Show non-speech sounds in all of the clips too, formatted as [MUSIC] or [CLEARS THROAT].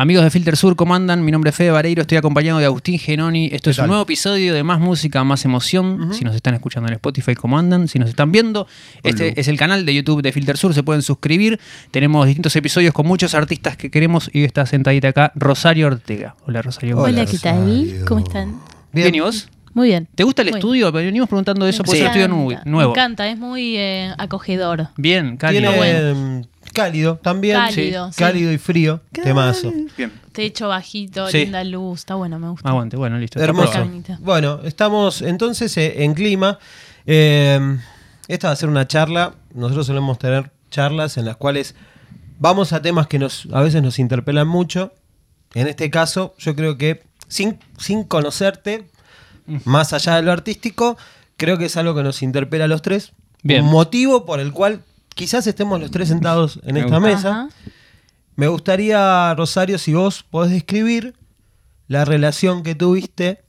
Amigos de Filter Sur, ¿cómo andan? Mi nombre es Fede Vareiro, estoy acompañado de Agustín Genoni. Esto es un nuevo episodio de Más Música, Más Emoción. Si nos están escuchando en Spotify, ¿cómo andan? Si nos están viendo, este es el canal de YouTube de Filter Sur, se pueden suscribir. Tenemos distintos episodios con muchos artistas que queremos y está sentadita acá Rosario Ortega. Hola Rosario. Hola, Hola, ¿qué tal? ¿Cómo están? Bien, ¿y vos? Muy bien. ¿Te gusta el Muy estudio? Venimos preguntando eso porque es estudio nuevo. Me encanta, es muy eh, acogedor. Bien, cálido. Tiene mm, cálido también. Cálido, sí. Cálido y frío. Temazo. Bien. Techo bajito, Sí. linda luz, está bueno, me gusta. Aguante, bueno, listo. está Hermoso. aprobado. Bueno, estamos entonces eh, en clima. Eh, esta va a ser una charla. Nosotros solemos tener charlas en las cuales vamos a temas que nos, a veces nos interpelan mucho. En este caso, yo creo que sin, sin conocerte, más allá de lo artístico, creo que es algo que nos interpela a los tres. Bien. Un motivo por el cual quizás estemos los tres sentados en Me esta gusta. mesa. Ajá. Me gustaría, Rosario, si vos podés describir la relación que tuviste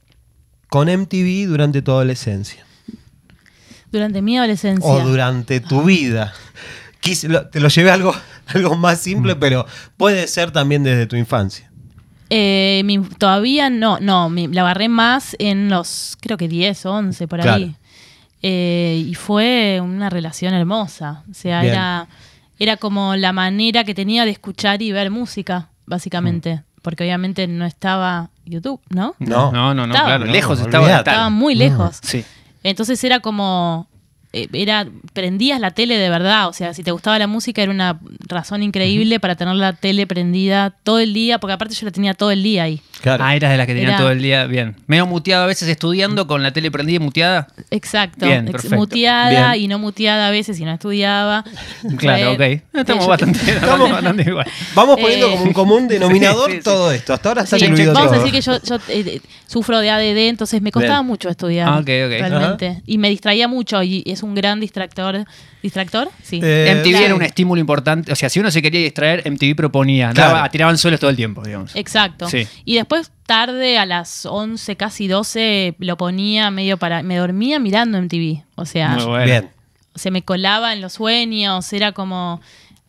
con MTV durante tu adolescencia. Durante mi adolescencia. O durante tu vida. Quise- lo- te lo llevé a algo, [LAUGHS] algo más simple, pero puede ser también desde tu infancia. Eh, mi- todavía no, no, mi- la agarré más en los, creo que 10, 11, por Claro. ahí. Eh, y fue una relación hermosa. O sea, Bien. era, era como la manera que tenía de escuchar y ver música, básicamente. Mm. Porque obviamente no estaba YouTube, ¿no? No. No, no, no, Estaba. claro. No, lejos no, estaba. Estaba muy lejos. Sí. Entonces era como. eh, Era, prendías la tele de verdad, o sea, si te gustaba la música era una razón increíble para tener la tele prendida todo el día, porque aparte yo la tenía todo el día ahí. Claro. Ah, eras de las que tenían Era- todo el día. Bien. Medio muteado a veces estudiando con la tele prendida y muteada. Exacto, Bien, ex- perfecto. muteada Bien. y no muteada a veces y no estudiaba. [LAUGHS] Claro, Fue- ok. Estamos yo- bastante, [LAUGHS] estamos bastante igual. Vamos poniendo Eh, como un común [LAUGHS] denominador sí, sí. todo esto. Hasta ahora está Sí, incluido vamos a todo. decir que yo, yo, eh, sufro de ADD, entonces me costaba Bien. mucho estudiar. Ah, ok, ok. Realmente. Y me distraía mucho y es un gran distractor. ¿Distractor? Sí. Eh, MTV era un estímulo importante. O sea, si uno se quería distraer, MTV proponía. Claro. Daba- tiraban suelos todo el tiempo, digamos. Exacto. Sí. Y después tarde, a las 11, casi 12, lo ponía medio para... Me dormía mirando MTV. O sea, Muy bueno. Bien. se me colaba en los sueños, era como...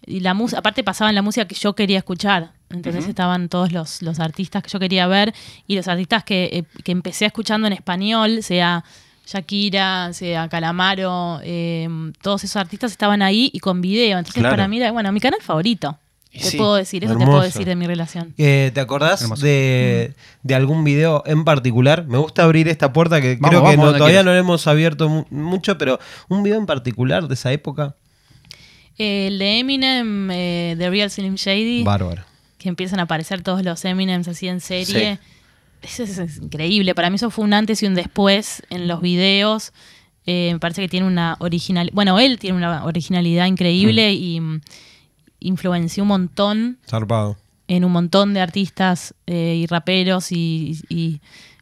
Y la música, aparte pasaban la música que yo quería escuchar. Entonces estaban todos los, los artistas que yo quería ver y los artistas que, eh, que empecé escuchando en español, sea Shakira, sea Calamaro, eh, todos esos artistas estaban ahí y con video. Entonces Claro. para mí era, bueno, mi canal favorito. Te sí. puedo decir, eso te puedo decir de mi relación. Eh, ¿Te acordás de, de algún video en particular? Me gusta abrir esta puerta que Vamos, creo que vamos, no- donde todavía no la hemos abierto mu- mucho, pero un video en particular de esa época. El de Eminem, eh, The Real Slim Shady, Bárbaro. que empiezan a aparecer todos los Eminems así en serie. Eso es, es increíble. Para mí eso fue un antes y un después en los videos. Eh, me parece que tiene una original... Bueno, él tiene una originalidad increíble y mm, influenció un montón Zarpado. en un montón de artistas eh, y raperos y, y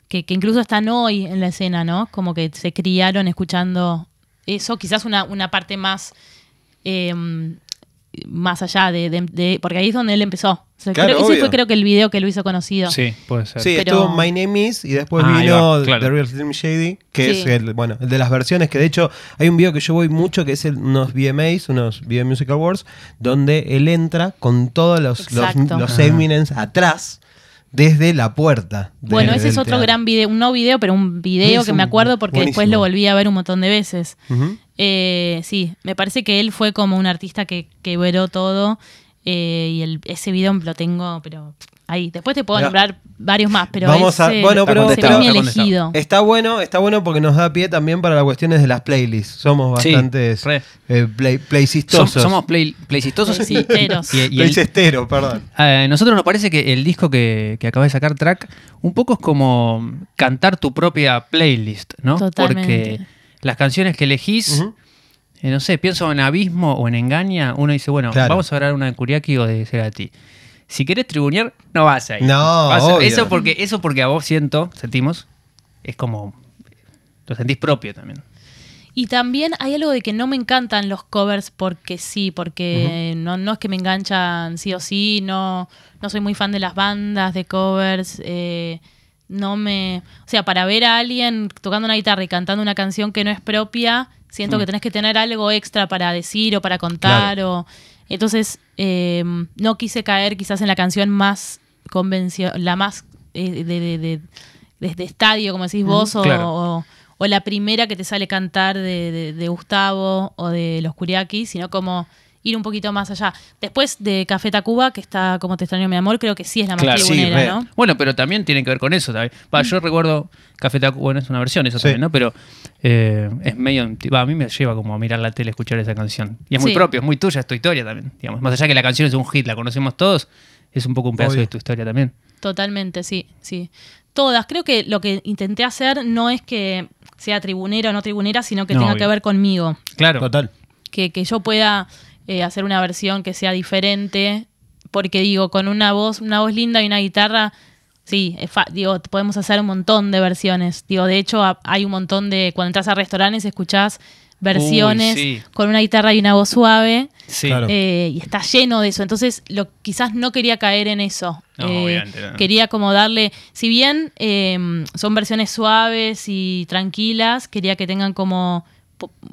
que, que incluso están hoy en la escena, ¿no? Como que se criaron escuchando eso, quizás una, una parte más eh, más allá de, de- de- porque ahí es donde él empezó. O sea, Claro, creo- ese obvio. fue creo que el video que lo hizo conocido. Sí, puede ser. Sí, Pero- estuvo My Name Is y después Ah, vino va, claro. The Real Slim Shady, que Sí. es el, bueno, el de las versiones, que de hecho hay un video que yo voy mucho, que es el- unos VMAs, unos Video Music Awards, donde él entra con todos los, los, Exacto. los Ah. Eminems atrás, desde la puerta. de- Bueno, ese es otro teatro. gran video, un no video, pero un video Es que un- me acuerdo porque después lo volví a ver un montón de veces. Eh, sí, me parece que él fue como un artista que quebró todo eh, y el, ese video lo tengo, pero ahí. Después te puedo nombrar varios más, pero Vamos a- ese bueno, pero- está elegido. Está bueno, está bueno porque nos da pie también para las cuestiones de las playlists. Somos Sí, bastante re. eh, play, Som- playcistosos. somos play, playcistosos y, Playcisteros. y- Playcistero, perdón. a nosotros nos parece que el disco que, que acabas de sacar, Track, un poco es como cantar tu propia playlist, ¿no? Totalmente. Porque las canciones que elegís, eh, no sé, pienso en Abismo o en Engaña, uno dice, bueno, Claro. vamos a grabar una de Kuriaki o de Cerati. Si querés tribunear, no vas a ir. No, Vas a- eso porque eso porque a vos siento, sentimos, es como lo sentís propio también. Y también hay algo de que no me encantan los covers porque sí, porque no, no es que me enganchan sí o sí, no, no soy muy fan de las bandas de covers. eh, no me. O sea, para ver a alguien tocando una guitarra y cantando una canción que no es propia, siento que tenés que tener algo extra para decir o para contar. o Entonces, eh, no quise caer quizás en la canción más convención, la más eh, de, de, de- estadio, como decís vos, o, claro. o- o la primera que te sale cantar de, Gustavo o de los Curiaki, sino como ir un poquito más allá. Después de Café Tacuba, que está como te extraño mi amor, creo que sí es la más Claro. Sí, tribunera, re. ¿no? Bueno, pero también tiene que ver con eso. ¿sabes? Va, yo recuerdo Café Tacuba, bueno, es una versión eso Sí. también, ¿no? Pero eh, es medio. va, a mí me lleva como a mirar la tele, escuchar esa canción. Y es muy Sí. propio, es muy tuya, es tu historia también. Digamos. Más allá que la canción es un hit, la conocemos todos, es un poco un pedazo Obvio. de tu historia también. Totalmente, sí, sí. Todas. Creo que lo que intenté hacer no es que sea tribunera o no tribunera, sino que No, tenga obvio. que ver conmigo. Claro. Total. Que, que yo pueda eh, hacer una versión que sea diferente. Porque digo, con una voz, una voz linda y una guitarra, sí, digo, podemos hacer un montón de versiones. Digo, de hecho, ha- hay un montón de. Cuando entras a restaurantes escuchás versiones Uy, sí. con una guitarra y una voz suave. Sí. Claro. Eh, y está lleno de eso. Entonces, lo, quizás no quería caer en eso. No, Eh, no. Quería como darle, si bien eh, son versiones suaves y tranquilas, quería que tengan como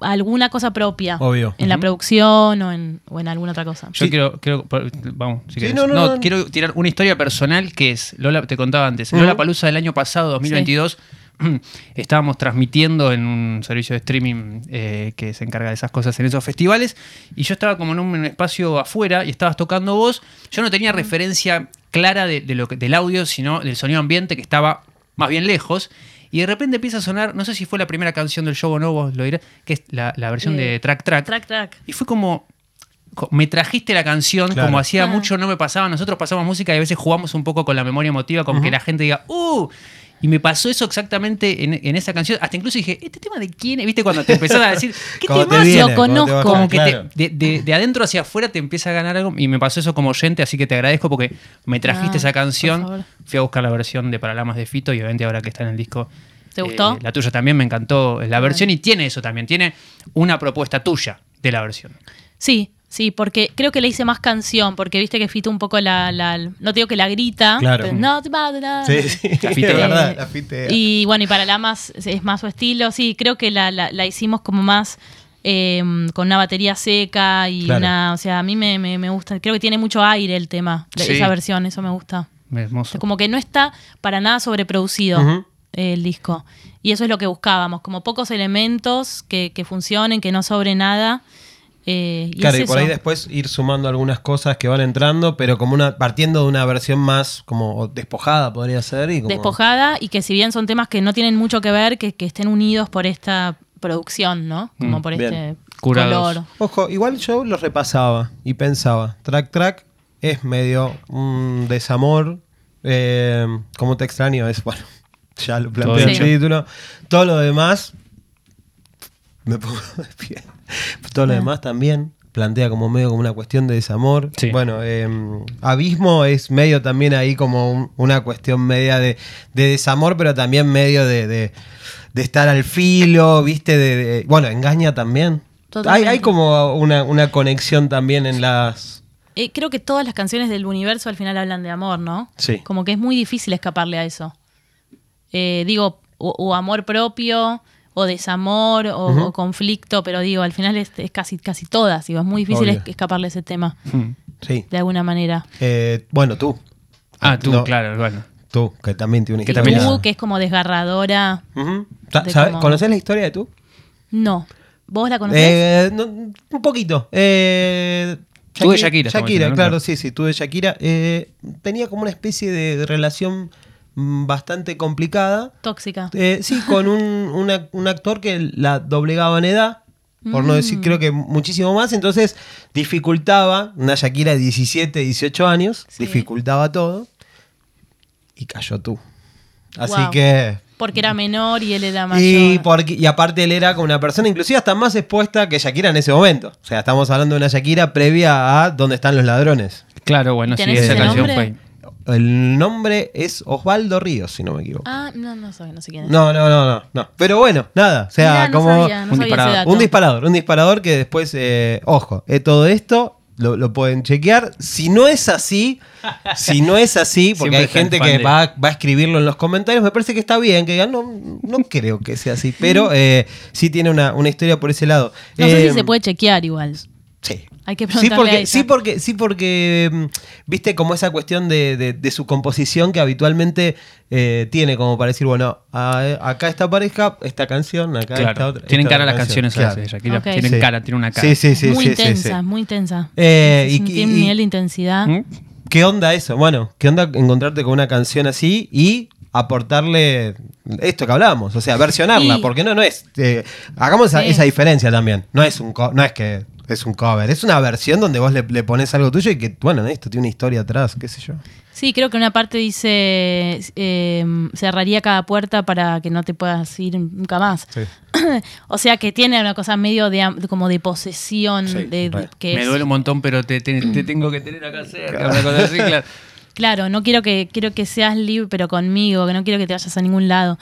alguna cosa propia Obvio. en la producción o en, o en alguna otra cosa. Yo Sí. quiero, quiero- vamos, si Sí, querés. no, no, no, no. quiero tirar una historia personal que es, Lola, te contaba antes, Ujú. Lola Palusa del año pasado, 2022, [CLEARS THROAT] estábamos transmitiendo en un servicio de streaming eh, que se encarga de esas cosas en esos festivales, y yo estaba como en un espacio afuera y estabas tocando vos, yo no tenía referencia clara de, de lo que, del audio, sino del sonido ambiente que estaba más bien lejos. Y de repente empieza a sonar, no sé si fue la primera canción del show o no, vos lo dirás, que es la, la versión Eh, de Track Track. Track, track. Y fue como. Me trajiste la canción, Claro. como hacía Ah. mucho no me pasaba. Nosotros pasamos música y a veces jugamos un poco con la memoria emotiva, con que la gente diga, ¡uh! Y me pasó eso exactamente en, en esa canción. Hasta incluso dije, ¿este tema de quién? es?". ¿Viste? Cuando te empezás a decir, [LAUGHS] ¿qué Cuando te viene, Lo conozco. Como que te- de, de- de adentro hacia afuera te empieza a ganar algo. Y me pasó eso como oyente, así que te agradezco porque me trajiste Ah, esa canción. Fui a buscar la versión de Paralamas de Fito y obviamente ahora que está en el disco. ¿Te gustó? eh, la tuya también me encantó la versión y tiene eso también. Tiene una propuesta tuya de la versión. Sí, sí, porque creo que le hice más canción, porque viste que Fito un poco la, la- no te digo que la grita, Claro. pero no. Sí, sí. La fitea. verdad, Eh, la fitea. Y bueno, y para la más es más su estilo. Sí, creo que la, la- la hicimos como más eh, con una batería seca y Claro. una. O sea, a mí me, me- me gusta. Creo que tiene mucho aire el tema, Sí. esa versión, eso me gusta. Hermoso. Como que no está para nada sobreproducido eh, el disco. Y eso es lo que buscábamos, como pocos elementos que, que funcionen, que no sobre nada. Eh, y Claro, es y por eso. ahí después ir sumando algunas cosas que van entrando, pero como una partiendo de una versión más como despojada podría ser y como despojada y que si bien son temas que no tienen mucho que ver, que, que estén unidos por esta producción, ¿no? Como Mm, por bien. este Curados. color. Ojo, igual yo lo repasaba y pensaba, track track es medio un desamor, eh, como te extraño es bueno, [LAUGHS] ya lo planteé en el título, todo lo demás me pongo de pie. [LAUGHS] Todo lo demás también plantea como medio como una cuestión de desamor. Sí. Bueno, eh, Abismo es medio también ahí como un- una cuestión media de, de desamor, pero también medio de, de- de estar al filo, ¿viste? De, de- bueno, engaña también. Hay, hay como una, una conexión también en las... Eh, creo que todas las canciones del universo al final hablan de amor, ¿no? Sí. Como que es muy difícil escaparle a eso. Eh, digo, o, o amor propio, o desamor, o, conflicto, pero digo, al final es, es casi, casi todas. Digo, es muy difícil Obvio. es- escaparle ese tema, Hmm. Sí. de alguna manera. Eh, bueno, tú. Ah, tú, No, claro, bueno. Tú, que también tiene una Que historia. también tú, que es como desgarradora. Ujú. Sa- de ¿sabes- cómo- ¿Conoces la historia de tú? No. ¿Vos la conocés? Eh, no, un poquito. Eh, Tú de Shakira, Shakira, diciendo, ¿no? claro, sí, sí, tú de Shakira. Eh, tenía como una especie de relación mm, bastante complicada. Tóxica. Eh, sí, con un, una- un actor que la doblegaba en edad, por no decir, Mm. creo que muchísimo más. Entonces dificultaba, una Shakira de 17, 18 años, Sí. dificultaba todo. Y cayó tú. Así Wow. que Porque era menor y él era mayor. y, porque, y aparte él era como una persona inclusive hasta más expuesta que Shakira en ese momento. O sea, estamos hablando de una Shakira previa a ¿Dónde están los ladrones? Claro, bueno, sí, ¿Tenés esa canción nombre? fue. El nombre es Osvaldo Ríos, si no me equivoco. Ah, no, no sé, no sé quién es. No, no, no, no, no. Pero bueno, nada. O sea, Mirá, no como sabía, no un sabía ese disparador. dato. un disparador, un disparador que después, eh, ojo, eh, todo esto lo, lo pueden chequear. Si no es así, si no es así, porque Siempre hay gente que va, va a escribirlo en los comentarios, me parece que está bien, que digan, no, no creo que sea así, pero eh, sí tiene una, una historia por ese lado. No sé Eh, si se puede chequear igual. Sí. Hay que Sí preguntarle a porque, ella. sí, porque, sí, porque, mm, viste como esa cuestión de, de- de su composición que habitualmente eh, tiene como para decir, bueno, a- acá esta pareja, esta canción, acá esta otra. Tienen esta cara otra las canción. canciones a Claro. veces, Shakira. Ok. Tienen Sí. cara, tiene una cara. Sí, sí, sí. muy sí, sí, intensa, sí. muy intensa. Eh, y- tiene un y- nivel de intensidad. ¿Mm? ¿Qué onda eso? Bueno, ¿qué onda encontrarte con una canción así y aportarle esto que hablábamos? O sea, versionarla, Y- porque no, no es. eh, hagamos esa, Sí. esa diferencia también. No es un no es que es un cover, es una versión donde vos le, le pones algo tuyo y que, bueno, esto tiene una historia atrás, qué sé yo. Sí, creo que una parte dice eh, cerraría cada puerta para que no te puedas ir nunca más. Sí. [CLEARS THROAT] o sea que tiene una cosa medio de am- como de posesión Sí, de, re. que Me es- duele un montón, pero te, te- te [CLEARS THROAT] tengo que tener acá cerca. Una cosa así, claro. [LAUGHS] Claro, no quiero que quiero que seas libre, pero conmigo, que no quiero que te vayas a ningún lado.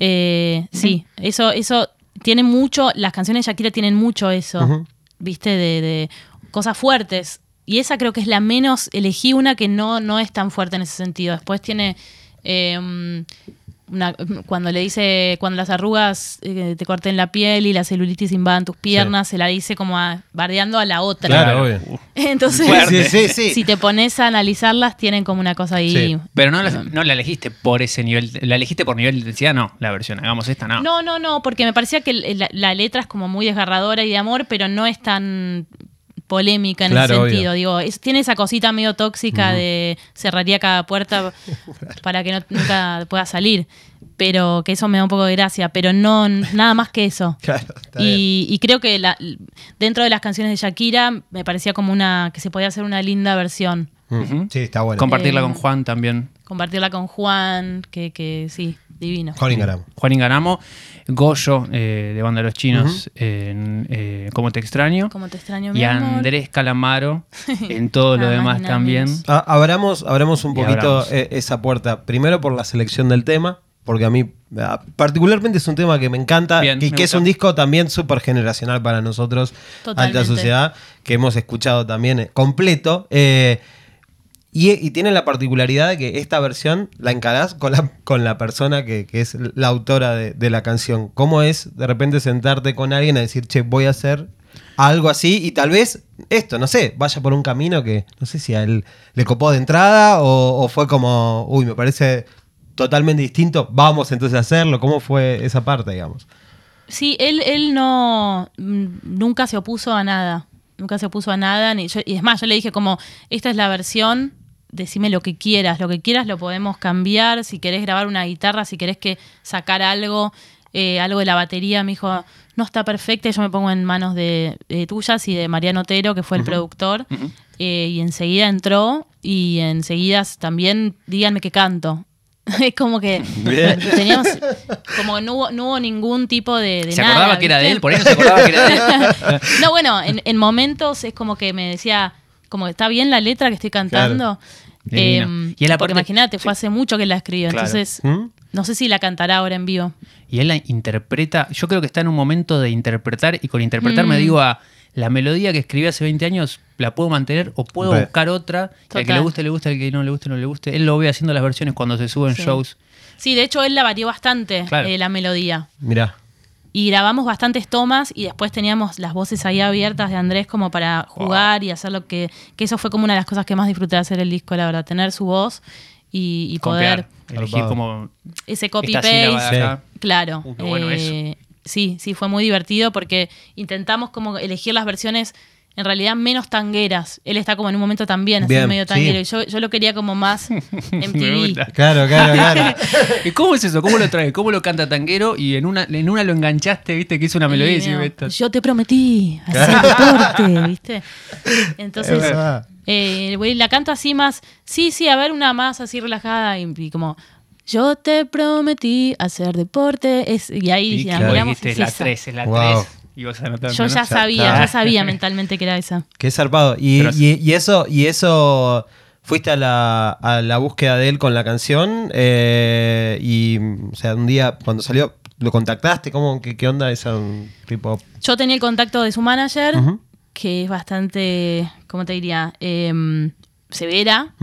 Eh, sí, eso eso tiene mucho, las canciones de Shakira tienen mucho eso. Viste, de, de cosas fuertes. Y esa creo que es la menos, elegí una que no, no es tan fuerte en ese sentido. Después tiene eh, una- cuando le dice, cuando las arrugas eh, te corten la piel y la celulitis invadan tus piernas, se la dice como a- bardeando a la otra. Claro, obvio. [LAUGHS] Entonces, Fuerte. Sí, sí, sí. si te pones a analizarlas, tienen como una cosa ahí. Sí. Pero no la, no la elegiste por ese nivel. La elegiste por nivel de intensidad, no. La versión, hagamos esta, no. No, no, no, porque me parecía que la, la letra es como muy desgarradora y de amor, pero no es tan polémica en Claro, ese obvio. sentido. Digo, es- tiene esa cosita medio tóxica de cerraría cada puerta [LAUGHS] para que no, nunca pueda salir. Pero que eso me da un poco de gracia, pero no nada más que eso. [LAUGHS] Claro, está bien. Y, y creo que la- dentro de las canciones de Shakira me parecía como una que se podía hacer una linda versión. Mm. Sí, está bueno. Compartirla Eh, con Juan también. Compartirla con Juan, que, que sí, divino. Juan Ingaramo. Juan Ingaramo, Goyo, eh, de Banda de los Chinos, en, eh, Como Te Extraño. Como te extraño, mi Y amor. Andrés Calamaro [LAUGHS] en todo lo demás también. Ah, abramos, abramos un Y poquito abramos. eh, esa puerta. Primero por la selección del tema, porque a mí ah, particularmente es un tema que me encanta Bien, y me que es un disco también súper generacional para nosotros, Totalmente. Alta Sociedad, que hemos escuchado también completo. eh, y, tiene la particularidad de que esta versión la encarás con la, persona que, es la autora de, la canción. ¿Cómo es de repente sentarte con alguien a decir, che, voy a hacer algo así y tal vez esto, no sé, vaya por un camino que no sé si a él le copó de entrada o, fue como, uy, me parece totalmente distinto, vamos entonces a hacerlo. ¿Cómo fue esa parte, digamos? Sí, él, él no mm, nunca se opuso a nada. Nunca se opuso a nada. Ni y es más, yo le dije como, esta es la versión, decime lo que quieras. Lo que quieras lo podemos cambiar. Si querés grabar una guitarra, si querés que sacar algo, eh, algo de la batería, me dijo, no está perfecta. y Yo me pongo en manos de, de tuyas y de Mariano Otero, que fue el productor. Eh, y enseguida entró y enseguida también díganme que canto. [LAUGHS] es como que Bien. teníamos como no hubo, no hubo ningún tipo de, de Se nada, acordaba que era de él, por eso se acordaba que era de él. [LAUGHS] no, bueno, en, en momentos es como que me decía, como está bien la letra que estoy cantando. Em, Y él aparte- porque imagínate, fue hace mucho que la escribió, Claro. entonces ¿Mm? no sé si la cantará ahora en vivo. Y él la interpreta, yo creo que está en un momento de interpretar, y con interpretar me Mm. digo a la melodía que escribí hace 20 años, la puedo mantener o puedo Re. buscar otra, y al que le guste, le guste, al que no le guste, no le guste. Él lo ve haciendo las versiones cuando se suben Sí. shows. Sí, de hecho él la varió bastante, Claro. eh, la melodía. Mirá. Y grabamos bastantes tomas y después teníamos las voces ahí abiertas de Andrés como para jugar y hacer lo que... Que eso fue como una de las cosas que más disfruté de hacer el disco, la verdad, tener su voz y, y poder... Elegir como ese copy-paste. acá. Claro. Uh, qué bueno eh, Sí, sí, fue muy divertido porque intentamos como elegir las versiones en realidad menos tangueras. Él está como en un momento también así Bien, medio sí. tanguero. Y yo, yo lo quería como más [LAUGHS] MTV. gusta. Claro, claro, claro. [LAUGHS] ¿Y cómo es eso? ¿Cómo lo traes? ¿Cómo lo canta tanguero? Y en una, en una lo enganchaste, viste, que hizo una melodía y yo te prometí [LAUGHS] hacer deporte, ¿viste? Es Entonces, eh, el güey la canta así más, sí, sí, a ver una más así relajada y, y como, yo te prometí hacer deporte. Es, y ahí Y dije, claro, miramos, dijiste, es la esa. 3, es la Wow. 3. Y vos anotando, Yo ¿no? ya sabía, ya sabía mentalmente que era esa. [LAUGHS] Qué zarpado. Y, y- y eso, y eso fuiste a la, a la búsqueda de él con la canción. eh, y, o sea, un día cuando salió, ¿lo contactaste? ¿Cómo, qué, qué onda esa tipo? Yo tenía el contacto de su manager, que es bastante, ¿cómo te diría? Em, severa.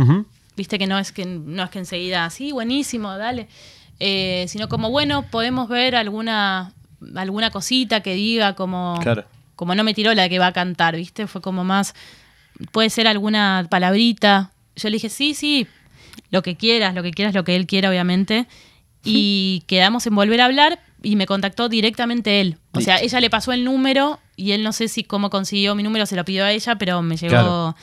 Viste que no es que no es que enseguida, sí, buenísimo, dale. Eh, sino como, bueno, podemos ver alguna, alguna cosita que diga como Claro. como no me tiró la que va a cantar, ¿viste? Fue como más, puede ser alguna palabrita. Yo le dije, sí, sí, lo que quieras, lo que quieras, lo que él quiera, obviamente. [LAUGHS] Y quedamos en volver a hablar y me contactó directamente él. O sea, ella le pasó el número y él no sé si cómo consiguió mi número, se lo pidió a ella, pero me llegó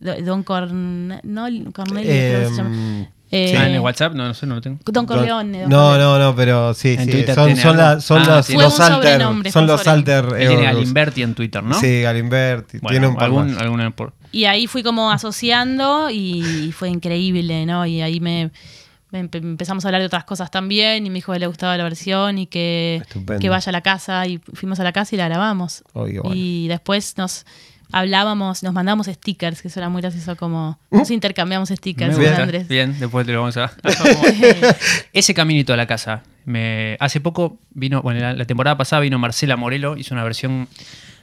Claro. Don Corn... No, Cornelio, creo que se llama. Eh, Ah, en el WhatsApp, no, no sé, no lo tengo. Don Corleone. Don No, Corleone. no, no, pero sí, En sí. Twitter Son, son, algo. la- son Ah, los, los alter. Son los alter. Él tiene Galimberti en Twitter, ¿no? Sí, Galimberti. Bueno, tiene un par algún, más. algún por- Y ahí fui como asociando y fue increíble, ¿no? Y ahí me, me empe- empezamos a hablar de otras cosas también y me dijo que le gustaba la versión y que, que vaya a la casa y fuimos a la casa y la grabamos. Bueno. Y después nos hablábamos, nos mandamos stickers, que eso era muy gracioso como nos intercambiamos stickers con. Andrés. Bien, después te lo vamos a. [LAUGHS] [LAUGHS] Ese caminito a la casa. Me, hace poco vino, bueno, la, la temporada pasada vino Marcela Morelo, hizo una versión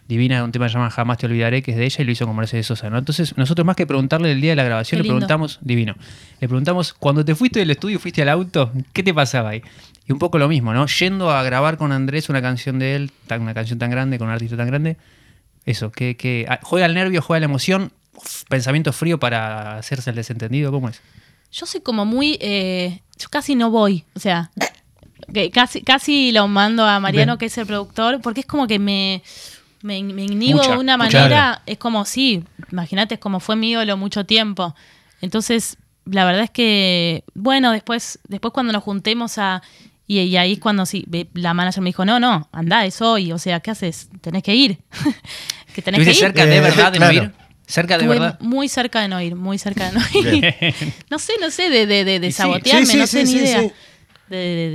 divina de un tema que se llama Jamás te olvidaré, que es de ella y lo hizo con Mercedes Sosa, ¿no? Entonces, nosotros más que preguntarle el día de la grabación, le preguntamos, divino, le preguntamos, cuando te fuiste del estudio, fuiste al auto, ¿qué te pasaba ahí? Y un poco lo mismo, ¿no? Yendo a grabar con Andrés una canción de él, tan- una canción tan grande, con un artista tan grande, eso, que, que ah, juega el nervio, juega la emoción, uf, pensamiento frío para hacerse el desentendido, ¿cómo es? Yo soy como muy. eh, yo casi no voy. O sea, que casi, casi lo mando a Mariano, que es el productor, porque es como que me, me, me inhibo Mucha, de una manera. Es como, sí, imagínate, es como fue mi ídolo mucho tiempo. Entonces, la verdad es que, bueno, después, después cuando nos juntemos a. Y, y ahí es cuando sí, ve- la manager me dijo, no, no, anda, es hoy. O sea, ¿qué haces? Tenés que ir. [LAUGHS] que tenés que ¿Estuviste ir. cerca de Eh, verdad de claro. no ir? Cerca de Estuve verdad. muy cerca de no ir, muy cerca de no [LAUGHS] ir. no sé, no sé, de, de, de, sabotearme, Sí, sí, no sé sí, ni idea. sí. De- de-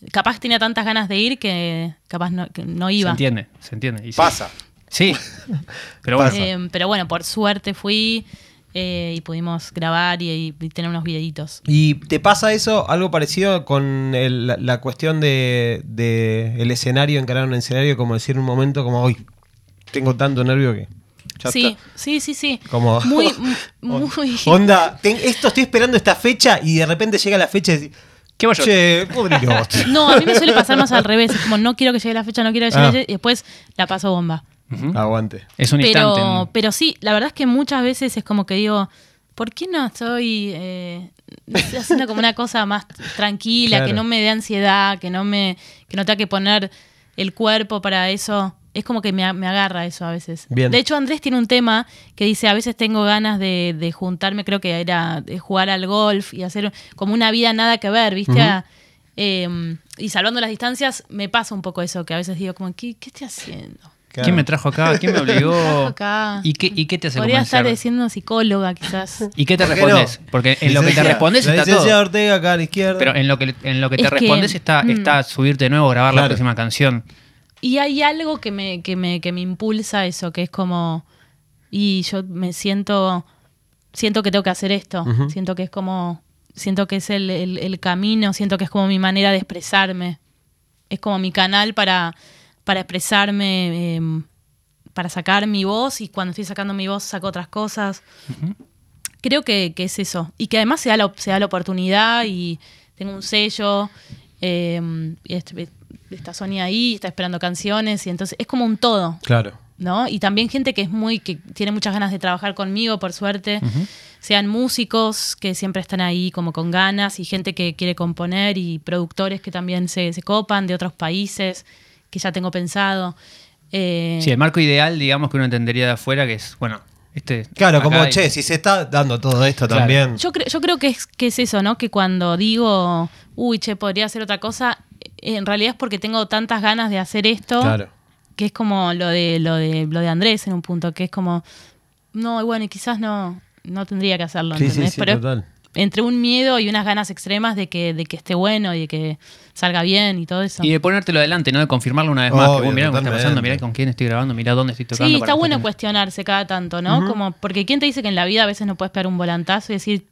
de- capaz tenía tantas ganas de ir que capaz no, que no Se iba. entiende, se entiende. Y sí. Pasa. Sí. [LAUGHS] Pero bueno. Eh, pero bueno, por suerte fui eh, y pudimos grabar y, y tener unos videitos. ¿Y te pasa eso, algo parecido con el- la, la cuestión de, de el escenario, encarar un escenario, como decir un momento como hoy, tengo tanto nervio que... ya Sí, está"? sí, sí, sí. Como, Muy, [LAUGHS] muy. Onda, ten- esto estoy esperando esta fecha y de repente llega la fecha y decís, ¿Qué voy yo? che, pobre [LAUGHS] vos". No, a mí me suele pasar más al revés. Es como no quiero que llegue la fecha, no quiero que llegue Ah. la fecha, y después la paso bomba. Aguante. es un pero, instante. pero sí, la verdad es que muchas veces es como que digo, ¿por qué no estoy eh, [LAUGHS] haciendo como una cosa más tranquila, Claro. que no me dé ansiedad, que no me, que no tenga que poner el cuerpo para eso? Es como que me, agarra eso a veces. Bien. De hecho, Andrés tiene un tema que dice, a veces tengo ganas de, de juntarme, creo que era de jugar al golf y hacer como una vida nada que ver, ¿viste? A- eh, y salvando las distancias, me pasa un poco eso, que a veces digo como, ¿qué, qué estoy haciendo? Claro. ¿Quién me trajo acá? ¿Quién me [LAUGHS] obligó? trajo acá? ¿Y qué, ¿Y qué te hace Podría estar siendo psicóloga, quizás. [LAUGHS] ¿Y qué te ¿Por qué respondes? no? Porque en lo que te respondes la está todo. Ortega acá a la izquierda. Pero en lo que, en lo que te Es que, respondes está, mm. está subirte de nuevo, grabar la próxima canción. Y hay algo que me, que me, que me impulsa eso, que es como. Y yo me siento. Siento que tengo que hacer esto. Siento que es como. Siento que es el, el- el camino, siento que es como mi manera de expresarme. Es como mi canal para, para expresarme, em, para sacar mi voz y cuando estoy sacando mi voz saco otras cosas. Creo que, que es eso. Y que además se da la, se da la oportunidad y tengo un sello. eh, y este- está Sonia ahí, está esperando canciones y entonces es como un todo. Claro. ¿no? Y también gente que es muy, que tiene muchas ganas de trabajar conmigo, por suerte. Sean músicos que siempre están ahí como con ganas y gente que quiere componer y productores que también se, se copan de otros países que ya tengo pensado. Eh, Sí, el marco ideal, digamos, que uno entendería de afuera, que es, bueno, este. Claro, como, y- che, si se está dando todo esto Claro. también. Yo, cre- yo creo que es, que es eso, ¿no? Que cuando digo, uy, che, podría hacer otra cosa, en realidad es porque tengo tantas ganas de hacer esto. Claro. que es como lo de lo de lo de Andrés en un punto, que es como no, y bueno, y quizás no no tendría que hacerlo, Sí, sí, ¿entendés? sí, Pero total. Entre un miedo y unas ganas extremas de que de que esté bueno y de que salga bien y todo eso. Y de ponértelo adelante, ¿no? De confirmarlo una vez más. Obvio, que vos mirá cómo está pasando, mirá con quién estoy grabando, mirá dónde estoy tocando. Sí, está bueno cuestionarse cada tanto, ¿no? Como porque quién te dice que en la vida a veces no puedes pegar un volantazo y decir,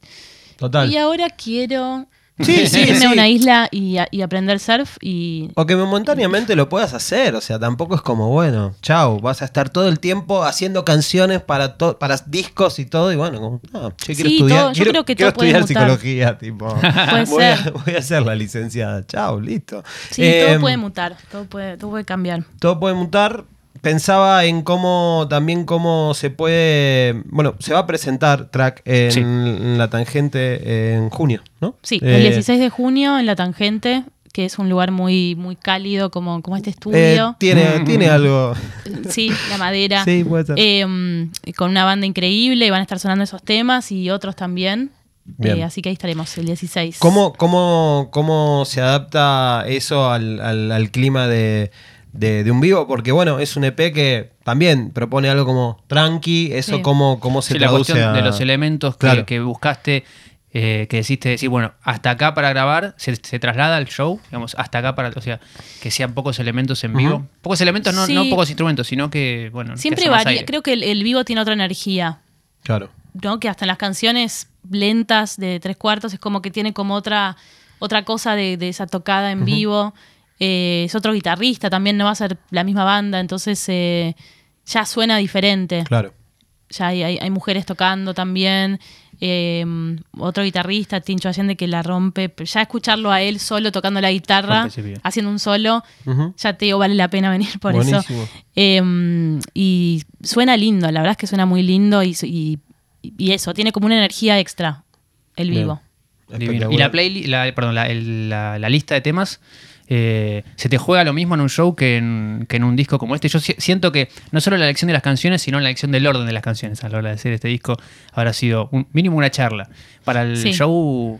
Total. y ahora quiero [LAUGHS] Sí, sí, irme sí. a una isla y, a- y aprender surf y O que momentáneamente lo puedas hacer, o sea, tampoco es como, bueno, chau, vas a estar todo el tiempo haciendo canciones para to- para discos y todo, y bueno, como, no, che, quiero Sí, estudiar, todo- yo quiero, creo que quiero todo estudiar psicología, tipo, [LAUGHS] Puede voy, a, ser. [LAUGHS] voy a hacer la licenciada, chau, listo. sí, Eh, todo puede mutar, todo puede todo puede cambiar. todo puede mutar, pensaba en cómo también cómo se puede. Bueno, se va a presentar track en, Sí. la tangente en junio, ¿no? Sí, Eh, el 16 de junio en La Tangente, que es un lugar muy, muy cálido como, como este eh, estudio. tiene, [LAUGHS] tiene algo. Sí, la madera. Sí, puede ser. Eh, con una banda increíble, y van a estar sonando esos temas y otros también. Eh, así que ahí estaremos el 16. ¿Cómo, cómo, cómo se adapta eso al, al- al clima de, de- de un vivo? Porque bueno, es un EP que también propone algo como tranqui, eso Sí. cómo, cómo se Sí, la traduce cuestión a- de los elementos que, Claro. que buscaste, eh, que decidiste decir, bueno, hasta acá para grabar, se, se traslada al show, digamos, hasta acá para, o sea, que sean pocos elementos en vivo. Pocos elementos, no, Sí. no pocos instrumentos, sino que, bueno, Siempre varía. aire. Creo que el, el vivo tiene otra energía. Claro. ¿no? Que hasta en las canciones lentas de tres cuartos es como que tiene como otra, otra cosa de, de esa tocada en vivo. Eh, es otro guitarrista, también no va a ser la misma banda, entonces eh, ya suena diferente. Claro. Ya hay, hay- hay mujeres tocando también. eh, otro guitarrista, Tincho Allende, que la rompe. Pero Ya escucharlo a él solo tocando la guitarra, haciendo un solo, ya te digo, vale la pena venir por Buenísimo. eso. Eh, y suena lindo, la verdad es que suena muy lindo y, y- y eso, tiene como una energía extra el vivo. Y la playlist, la, perdón, la, el- la- la lista de temas, eh, se te juega lo mismo en un show que en, que en un disco como este. Yo si- siento que no solo la elección de las canciones, sino la elección del orden de las canciones a la hora de hacer este disco habrá sido un, mínimo una charla. Para el Sí. show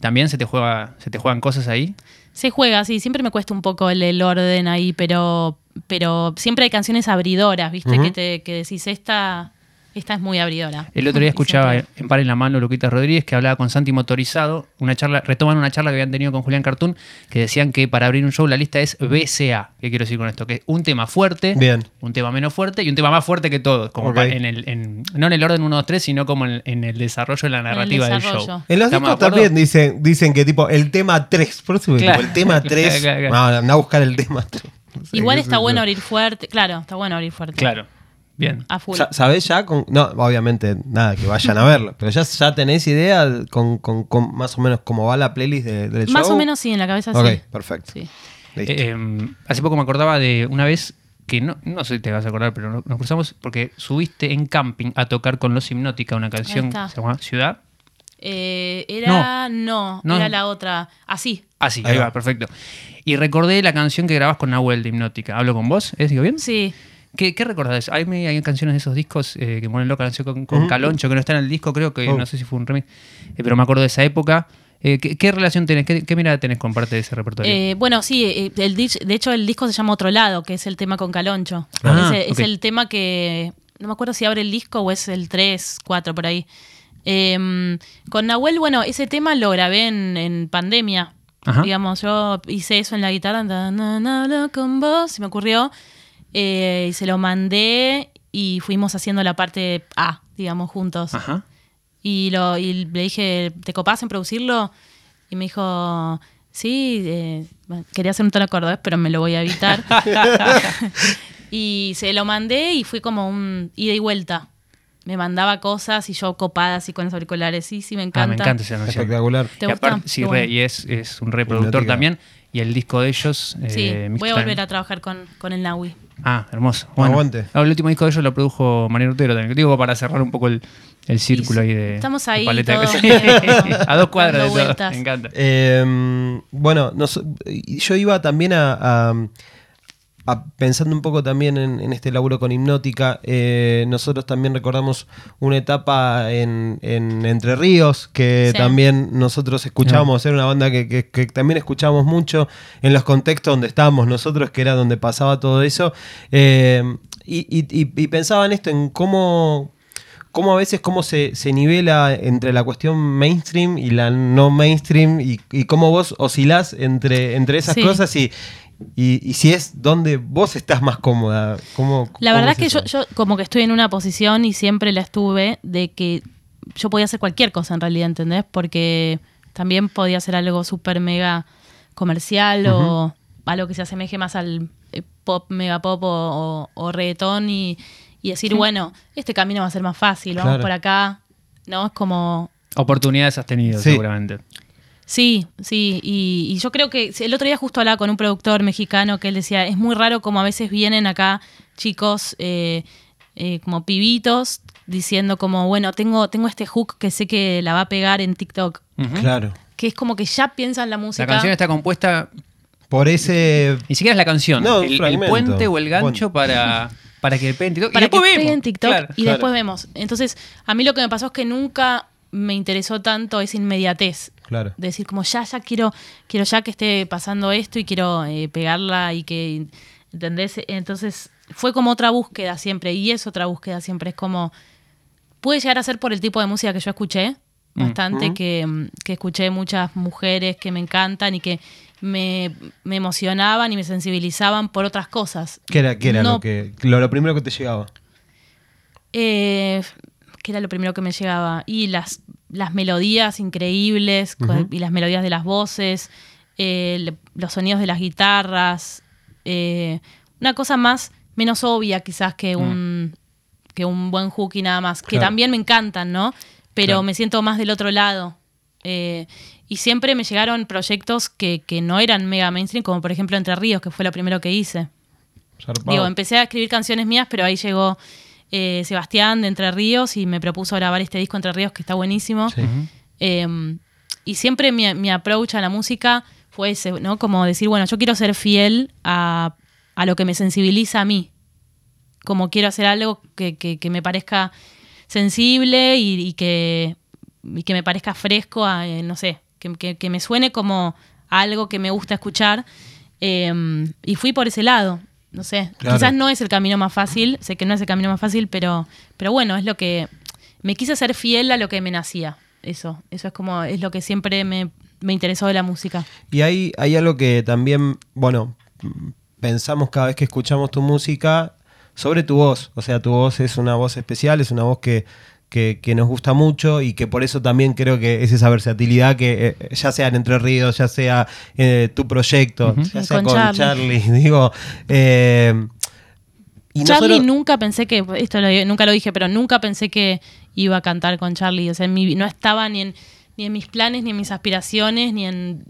también se te juega, se te juegan cosas ahí. Se juega, sí, siempre me cuesta un poco el, el orden ahí, pero, pero siempre hay canciones abridoras, ¿viste? Que, te, que decís, esta, esta es muy abridora. El otro día [LAUGHS] escuchaba en Par en la Mano Luquita Rodríguez que hablaba con Santi Motorizado, una charla, retoman una charla que habían tenido con Julián Cartoon, que decían que para abrir un show la lista es BCA. ¿Qué quiero decir con esto? Que es un tema fuerte, Bien. un tema menos fuerte y un tema más fuerte que todos. Como en el, en- no en el orden 1, 2, 3, sino como en, en el desarrollo de la narrativa del show. En los ¿Estamos discos también dicen, dicen que tipo el tema 3. Por eso Claro. tipo, el tema [LAUGHS] 3. Claro, claro, No, anda a buscar el tema 3. Igual está bueno abrir fuerte, claro, está bueno abrir fuerte. Claro. Bien. A full. Sa- ¿Sabés ya? Con, no, obviamente, nada, que vayan a verlo. Pero ya, ya tenés idea con, con- con más o menos cómo va la playlist de- del show. Más o menos sí, en la cabeza Ok, sí. perfecto. Sí. Listo. Eh, eh, hace poco me acordaba de una vez que no, no sé si te vas a acordar, pero no- nos cruzamos porque subiste en camping a tocar con Los Hipnótica una canción que se llama Ciudad. Eh, era. No, No. era la otra. Así. Ah, sí, Ahí ahí va. va, perfecto. Y recordé la canción que grabas con Nahuel de Hipnótica. ¿Hablo con vos? ¿Es digo bien? Sí. ¿Qué, qué recordás? Hay, hay canciones de esos discos eh, que ponen loca la canción con, con. Caloncho, que no está en el disco, creo que Oh. no sé si fue un remix, eh, pero me acuerdo de esa época. Eh, ¿qué, qué relación tenés? ¿Qué, qué mirada tenés con parte de ese repertorio? Eh, bueno, sí, el, de hecho el disco se llama Otro Lado, que es el tema con Caloncho. Ah, es el tema que, no me acuerdo si abre el disco o es el 3, 4 por ahí. Eh, con Nahuel, bueno, ese tema lo grabé en, en pandemia. Ajá. Digamos, yo hice eso en la guitarra, na, na, na, na, con vos, se me ocurrió. Eh, y se lo mandé y fuimos haciendo la parte A, digamos, juntos. Ajá. Y, lo, y le dije, ¿te copás en producirlo? Y me dijo, sí, eh, quería hacer un tono cordobés, pero me lo voy a evitar. [LAUGHS] y se lo mandé y fue como un ida y vuelta. Me mandaba cosas y yo copada así con los auriculares. Sí, sí, me Ah, encanta. me encanta esa canción. Espectacular. ¿Te Y aparte- sí, re, y es, es un reproductor también. Y el disco de ellos. Sí, eh, voy a volver a trabajar con, con el Naui. Ah, hermoso. Bueno, Aguante. El último disco de ellos lo produjo Mariano Otero también. Digo, para cerrar un poco el, el círculo ahí de. estamos de ahí paleta. todos, [LAUGHS] [LAUGHS] a dos cuadras de todo. vueltas. Me encanta. Eh, bueno, yo iba también a, a- a- pensando un poco también en, en este laburo con hipnótica. eh, nosotros también recordamos una etapa en, en Entre Ríos que Sí. también nosotros escuchábamos. Era una banda que, que- que también escuchábamos mucho en los contextos donde estábamos nosotros, que era donde pasaba todo eso. Eh, y, y- y- y pensaba en esto, en cómo cómo a veces cómo se, se nivela entre la cuestión mainstream y la no mainstream y, y cómo vos oscilás entre, entre esas Sí. cosas y, y, y si es donde vos estás más cómoda. ¿Cómo, La cómo verdad es que yo, yo como que estoy en una posición y siempre la estuve de que yo podía hacer cualquier cosa en realidad, ¿entendés? Porque también podía hacer algo súper mega comercial o algo que se asemeje más al eh, pop, mega pop o, o- o reggaetón y, y decir, bueno, este camino va a ser más fácil, vamos Claro. por acá, ¿no? Es como... Oportunidades has tenido, Sí. seguramente. Sí, sí, y, y yo creo que el otro día justo hablaba con un productor mexicano que él decía, es muy raro como a veces vienen acá chicos eh, eh, como pibitos diciendo como, bueno, tengo, tengo este hook que sé que la va a pegar en TikTok. Claro. Que es como que ya piensan la música. La canción está compuesta, Por ese. ni siquiera es la canción, No, el, puente o el gancho para, para que pegue en TikTok. para y después que vemos. en TikTok Claro. y Claro. después vemos. Entonces, a mí lo que me pasó es que nunca me interesó tanto esa inmediatez. Claro. De decir, como ya, ya quiero, quiero ya que esté pasando esto y quiero eh, pegarla y que, ¿entendés? Entonces, fue como otra búsqueda siempre y es otra búsqueda siempre. Es como, puede llegar a ser por el tipo de música que yo escuché, bastante, que, mm, que escuché muchas mujeres que me encantan y que me, me emocionaban y me sensibilizaban por otras cosas. ¿Qué era, qué era No lo, que, lo, lo primero que te llegaba? Eh, que era lo primero que me llegaba. Y las, las melodías increíbles, y las melodías de las voces, eh, los sonidos de las guitarras. eh, una cosa más, menos obvia quizás que un, que un buen hook y nada más. Que Claro. también me encantan, ¿no? Pero Claro. me siento más del otro lado. Eh, y siempre me llegaron proyectos que, que no eran mega mainstream, como por ejemplo Entre Ríos, que fue lo primero que hice. Zarpado. Digo, empecé a escribir canciones mías, pero ahí llegó eh, Sebastián de Entre Ríos y me propuso grabar este disco Entre Ríos, que está buenísimo. Sí. Eh, y siempre mi, mi approach a la música fue ese, ¿no? Como decir, bueno, yo quiero ser fiel a, a lo que me sensibiliza a mí. Como quiero hacer algo que, que- que me parezca sensible y, y que, y que me parezca fresco, a, eh, no sé, que, que- que me suene como algo que me gusta escuchar. Eh, y fui por ese lado. No sé, Claro. quizás no es el camino más fácil, sé que no es el camino más fácil, pero, pero bueno, es lo que me quise ser fiel a lo que me nacía. Eso, eso es como, es lo que siempre me, me interesó de la música. Y hay, hay algo que también, bueno, pensamos cada vez que escuchamos tu música sobre tu voz. O sea, tu voz es una voz especial, es una voz que, que, que nos gusta mucho y que por eso también creo que es esa versatilidad que eh, ya sea en Entre Ríos, ya sea eh, tu proyecto, ya sea con con, Charlie. Charlie. [LAUGHS] digo. eh, y Charlie nosotros- nunca pensé que, esto lo- nunca lo dije, pero nunca pensé que iba a cantar con Charlie. O sea, en mi- no estaba ni en, ni en mis planes, ni en mis aspiraciones, ni en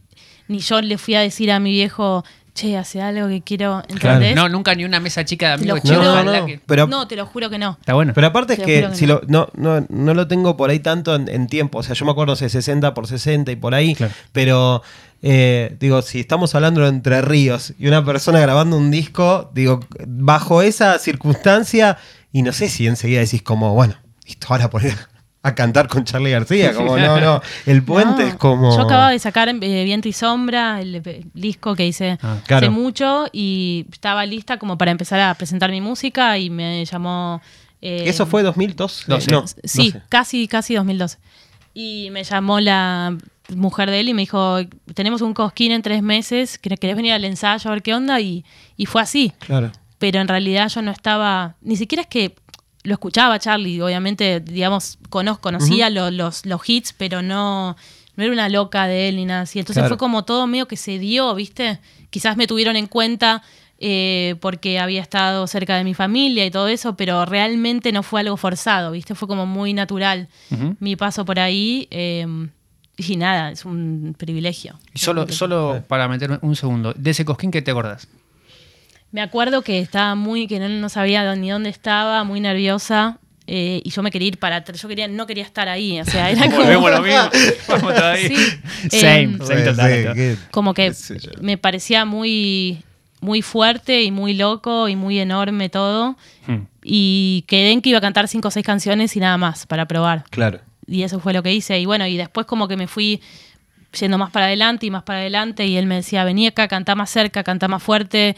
ni yo le fui a decir a mi viejo, che, hace algo que quiero, ¿entendés? No, nunca ni una mesa chica de amigos chicos. No, no, que- pero- no, te lo juro que no. Está bueno. Pero aparte es que, si no. lo, no, no, no lo tengo por ahí tanto en, en tiempo. O sea, yo me acuerdo, sé, 60 por 60 y por ahí. Claro. Pero, eh, digo, si estamos hablando de Entre Ríos y una persona grabando un disco, digo, bajo esa circunstancia, y no sé si enseguida decís como, bueno, listo, ahora poner a cantar con Charlie García. [LAUGHS] Como, no, no. El puente No, es como. Yo acababa de sacar eh, Viento y Sombra, el, el disco que hice Ah, claro. hace mucho, y estaba lista como para empezar a presentar mi música y me llamó... eh, ¿Eso fue 2002? Doce. No, Sí, 12. casi, casi 2012. Y me llamó la mujer de él y me dijo, tenemos un cosquín en tres meses, ¿querés querés venir al ensayo a ver qué onda? Y, y fue así. Claro. Pero en realidad yo no estaba, ni siquiera es que lo escuchaba Charlie, obviamente, digamos, conozco, conocía lo- los, los hits, pero no, no era una loca de él ni nada así. Entonces Claro. fue como todo medio que se dio, ¿viste? Quizás me tuvieron en cuenta eh, porque había estado cerca de mi familia y todo eso, pero realmente no fue algo forzado, ¿viste? Fue como muy natural mi paso por ahí. eh, y nada, es un privilegio. Y solo, solo para meterme un segundo. De ese cosquín, ¿qué te acordás? Me acuerdo que estaba muy, que no, no sabía ni dónde estaba, muy nerviosa. eh, y yo me quería ir para atrás. Yo quería, no quería estar ahí. O sea, era como, Volvemos a lo mismo. [LAUGHS] Vamos todavía. Sí. Same, Em, same total. como que me parecía muy, muy fuerte y muy loco y muy enorme todo. Hmm. Y quedé en que iba a cantar cinco o seis canciones y nada más para probar. Claro. Y eso fue lo que hice. Y bueno, y después como que me fui yendo más para adelante y más para adelante. Y él me decía, vení acá, cantá más cerca, cantá más fuerte.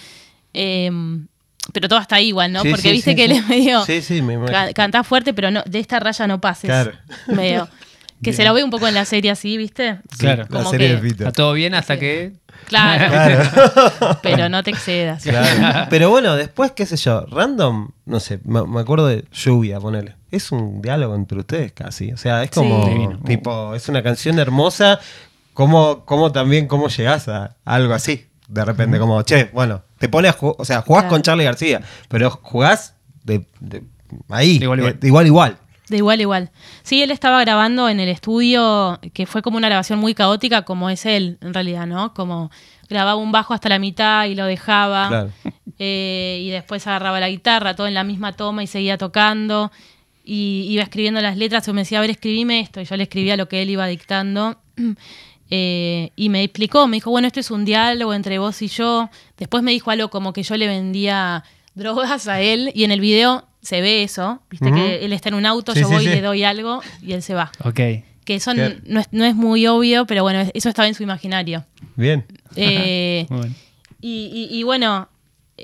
Em, pero todo hasta ahí igual, ¿no? Sí, Porque sí, viste sí, que sí. él es medio... Sí, sí, me imagino. "Ca- Cantá fuerte, pero no, de esta raya no pases. Claro. Medio. [LAUGHS] Que se lo ve un poco en la serie así, ¿viste? Claro. La Como serie que- de Peter. Está todo bien hasta que. Claro, [LAUGHS] Claro. [LAUGHS] pero no te excedas. Claro. Pero bueno, después, qué sé yo, random, no sé, me, me acuerdo de Lluvia, ponele. Es un diálogo entre ustedes casi. O sea, es como, Sí. Tipo, es una canción hermosa. ¿Cómo, cómo también, cómo llegás a algo así? De repente, como, che, bueno, te pones a jugar, o sea, jugás Claro. con Charlie García, pero jugás de, de- ahí, De igual a igual. de igual a igual. De igual a igual. Sí, él estaba grabando en el estudio, que fue como una grabación muy caótica, como es él, en realidad, ¿no? Como grababa un bajo hasta la mitad y lo dejaba. Claro. Eh, y después agarraba la guitarra, todo en la misma toma y seguía tocando. Y iba escribiendo las letras, o me decía, a ver, escribime esto. Y yo le escribía lo que él iba dictando. Eh, y me explicó, me dijo, bueno, esto es un diálogo entre vos y yo. Después me dijo algo como que yo le vendía drogas a él y en el video se ve eso, viste que él está en un auto, Sí, yo sí, voy y sí. le doy algo y él se va. Ok. Que eso no es, no es muy obvio, pero bueno, eso estaba en su imaginario. Bien. Eh, [LAUGHS] bueno. y, y- y bueno,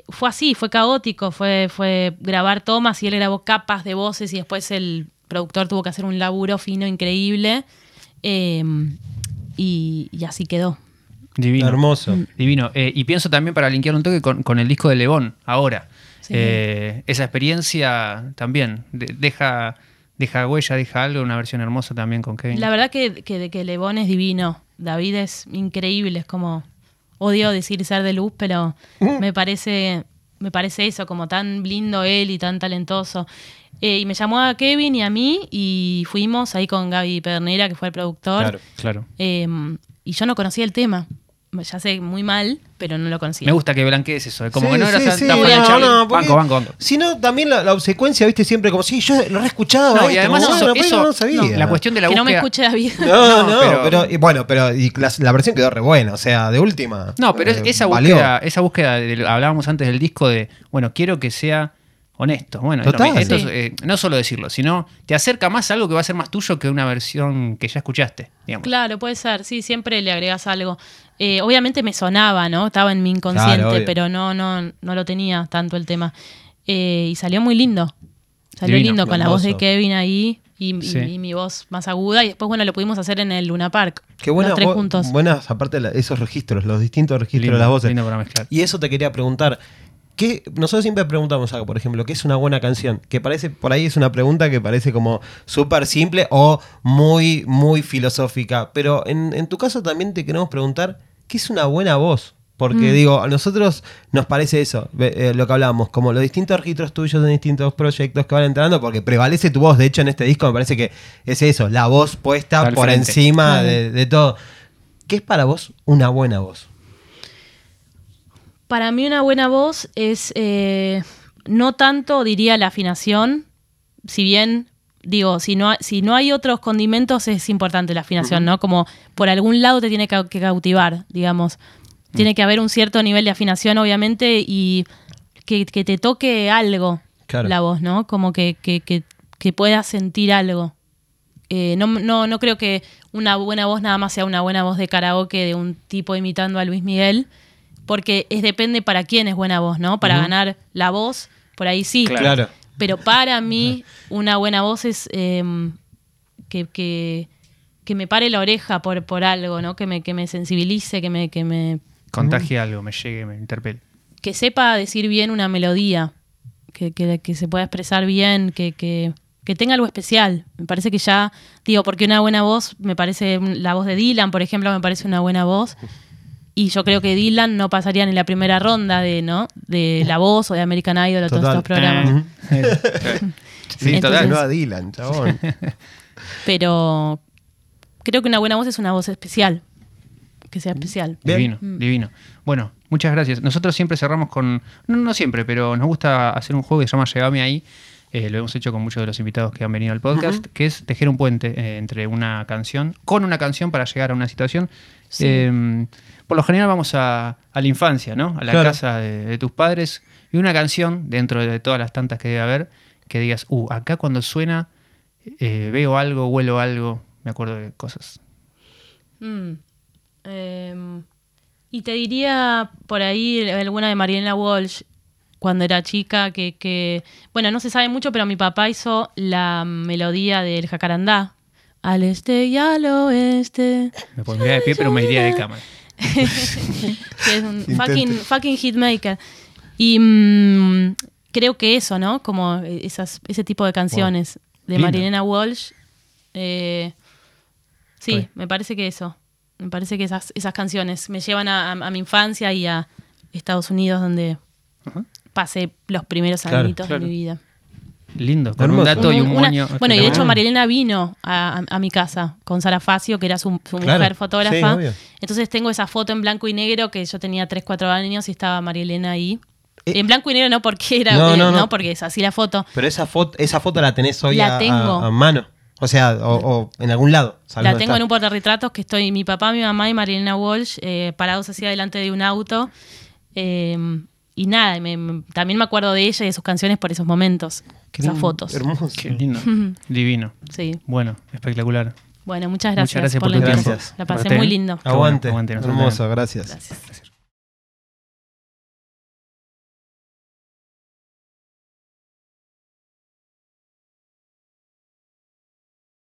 fue así, fue caótico, fue, fue grabar tomas y él grabó capas de voces y después el productor tuvo que hacer un laburo fino, increíble. Eh, y, y así quedó. Divino. Hermoso. Divino. Eh, y pienso también para linkear un toque con, con el disco de Lebón, ahora. Sí. Eh, esa experiencia también de- deja, deja huella, deja algo, una versión hermosa también con Kevin. La verdad que, que, que Lebón es divino. David es increíble, es como. Odio decir ser de luz, pero me parece, me parece eso, como tan lindo él y tan talentoso. Eh, y me llamó a Kevin y a mí y fuimos ahí con Gaby Pedernera, que fue el productor. Claro. Claro. Eh, y yo no conocía el tema. Ya sé, muy mal, pero no lo conocía. Me gusta que blanquees eso, eh, como Sí, que no sí, eras sí, tan no, no, banco, banco, banco. Si no, también la, la obsecuencia, viste, siempre como, sí, yo lo he escuchado. No, y además como, eso- bueno, pero eso- no lo sabía. no, la cuestión de la que no me escuche David. No, no, No, pero, pero- y bueno, pero y la, la versión quedó re buena, o sea, de última. No, pero eh, esa valió. búsqueda, esa búsqueda, de- hablábamos antes del disco de, bueno, quiero que sea honesto. Bueno, Total. Esto es, eh, no solo decirlo, sino te acerca más a algo que va a ser más tuyo que una versión que ya escuchaste, digamos. Claro, puede ser, sí, siempre le agregas algo. Eh, obviamente me sonaba, ¿no? Estaba en mi inconsciente, Claro, pero no, no, no lo tenía tanto el tema. Eh, y salió muy lindo. Salió Divino, lindo con la voz de. Kevin ahí y, y- Sí. y mi voz más aguda. Y después, bueno, lo pudimos hacer en el Luna Park. Qué buena, los tres juntos. buenas, aparte de la- esos registros, los distintos registros Lindo, de las voces. lindo para mezclar. Y eso te quería preguntar. ¿Qué, nosotros siempre preguntamos algo, por ejemplo, ¿qué es una buena canción? Que parece, por ahí es una pregunta que parece como súper simple o muy, muy filosófica. Pero en, en tu caso también te queremos preguntar, ¿qué es una buena voz? Porque Mm. digo, a nosotros nos parece eso, eh, lo que hablábamos, como los distintos registros tuyos en distintos proyectos que van entrando, porque prevalece tu voz. De hecho, en este disco me parece que es eso, la voz puesta Al por frente. encima de, de todo. ¿Qué es para vos una buena voz? Para mí una buena voz es eh, no tanto, diría, la afinación, si bien, digo, si no, si no hay otros condimentos es importante la afinación, ¿no? Como por algún lado te tiene que, que cautivar, digamos. Tiene que haber un cierto nivel de afinación, obviamente, y que, que te toque algo Claro. la voz, ¿no? Como que, que, que, que puedas sentir algo. Eh, no, no, no creo que una buena voz nada más sea una buena voz de karaoke de un tipo imitando a Luis Miguel, porque es depende para quién es buena voz, ¿no? Para ganar la voz, por ahí sí. Claro. Pero para mí, una buena voz es eh, que, que, que me pare la oreja por, por algo, ¿no? Que me, que me sensibilice, que me, que me Contagie algo, me llegue, me interpele. que sepa decir bien una melodía, que, que- que se pueda expresar bien, que, que- que tenga algo especial. Me parece que ya, digo, porque una buena voz, me parece, la voz de Dylan, por ejemplo, me parece una buena voz. Y yo creo que Dylan no pasaría ni la primera ronda de, ¿no? De La Voz o de American Idol o todos estos programas. sí, Entonces- total. No a Dylan, chabón. [LAUGHS] Pero creo que una buena voz es una voz especial. Que sea especial. Divino, Mm. divino. Bueno, muchas gracias. Nosotros siempre cerramos con. No, no siempre, pero nos gusta hacer un juego que se llama Llegame ahí. Eh, lo hemos hecho con muchos de los invitados que han venido al podcast, que es tejer un puente eh, entre una canción, con una canción para llegar a una situación. Sí. Eh, por lo general vamos a, a la infancia, ¿no? A la Claro. casa de, de tus padres. Y una canción, dentro de todas las tantas que debe haber, que digas, uh, acá cuando suena, eh, veo algo, huelo algo, me acuerdo de cosas. Mm. Em, y te diría por ahí alguna de Mariela Walsh cuando era chica, que, que, bueno, no se sabe mucho, pero mi papá hizo la melodía del jacarandá. Al este y al oeste. Me pondría de pie, pero me iría de cámara. [LAUGHS] que es un fucking, fucking hitmaker. Y mm, creo que eso, ¿no? Como esas, ese tipo de canciones de. Marilena Walsh. eh, sí, me parece que eso. Me parece que esas, esas canciones me llevan a, a- a mi infancia y a Estados Unidos, donde Ajá. pasé los primeros Claro, añitos claro. de mi vida. Lindo, con un dato y un Una- moño. bueno, y de hecho. Marilena vino a, a- a mi casa con Sara Facio, que era su, su Claro, mujer fotógrafa. Entonces tengo esa foto en blanco y negro que yo tenía 3, 4 años y estaba Marilena ahí Eh, en blanco y negro no porque era, No, eh, no, no, no. porque es así la foto. Pero esa foto, esa foto la tenés hoy La a, tengo. a- a mano. O sea, o, o en algún lado. ¿sabés La tengo en un portarretratos que estoy mi papá, mi mamá y Marilena Walsh eh, parados así delante de un auto. Eh, y nada, me- también me acuerdo de ella y de sus canciones por esos momentos, Qué esas lindo, fotos. Hermoso. Qué lindo. [LAUGHS] Divino. Sí. Bueno, espectacular. Bueno, muchas gracias, Muchas gracias por la tu invitación. tiempo. La pasé muy lindo. Qué bueno, Aguante. aguante, Hermoso, gracias. Gracias.